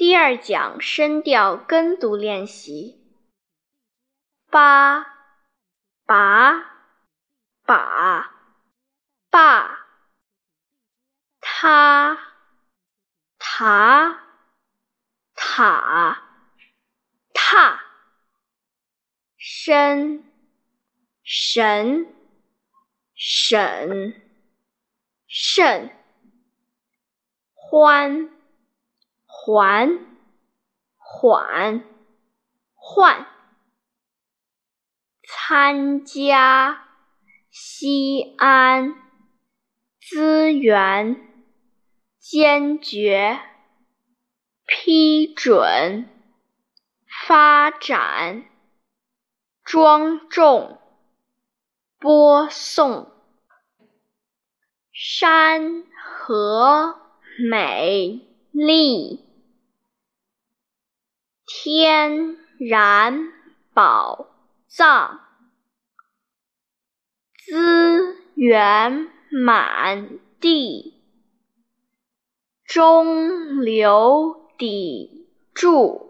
第二讲声调跟读练习：八、拔、把、爸、他、塔、塔、踏、身、神、审，慎、欢。还，缓，换，参加，西安，资源，坚决，批准，发展，庄重，播送，山河美丽。天然宝藏，资源满地，中流砥柱。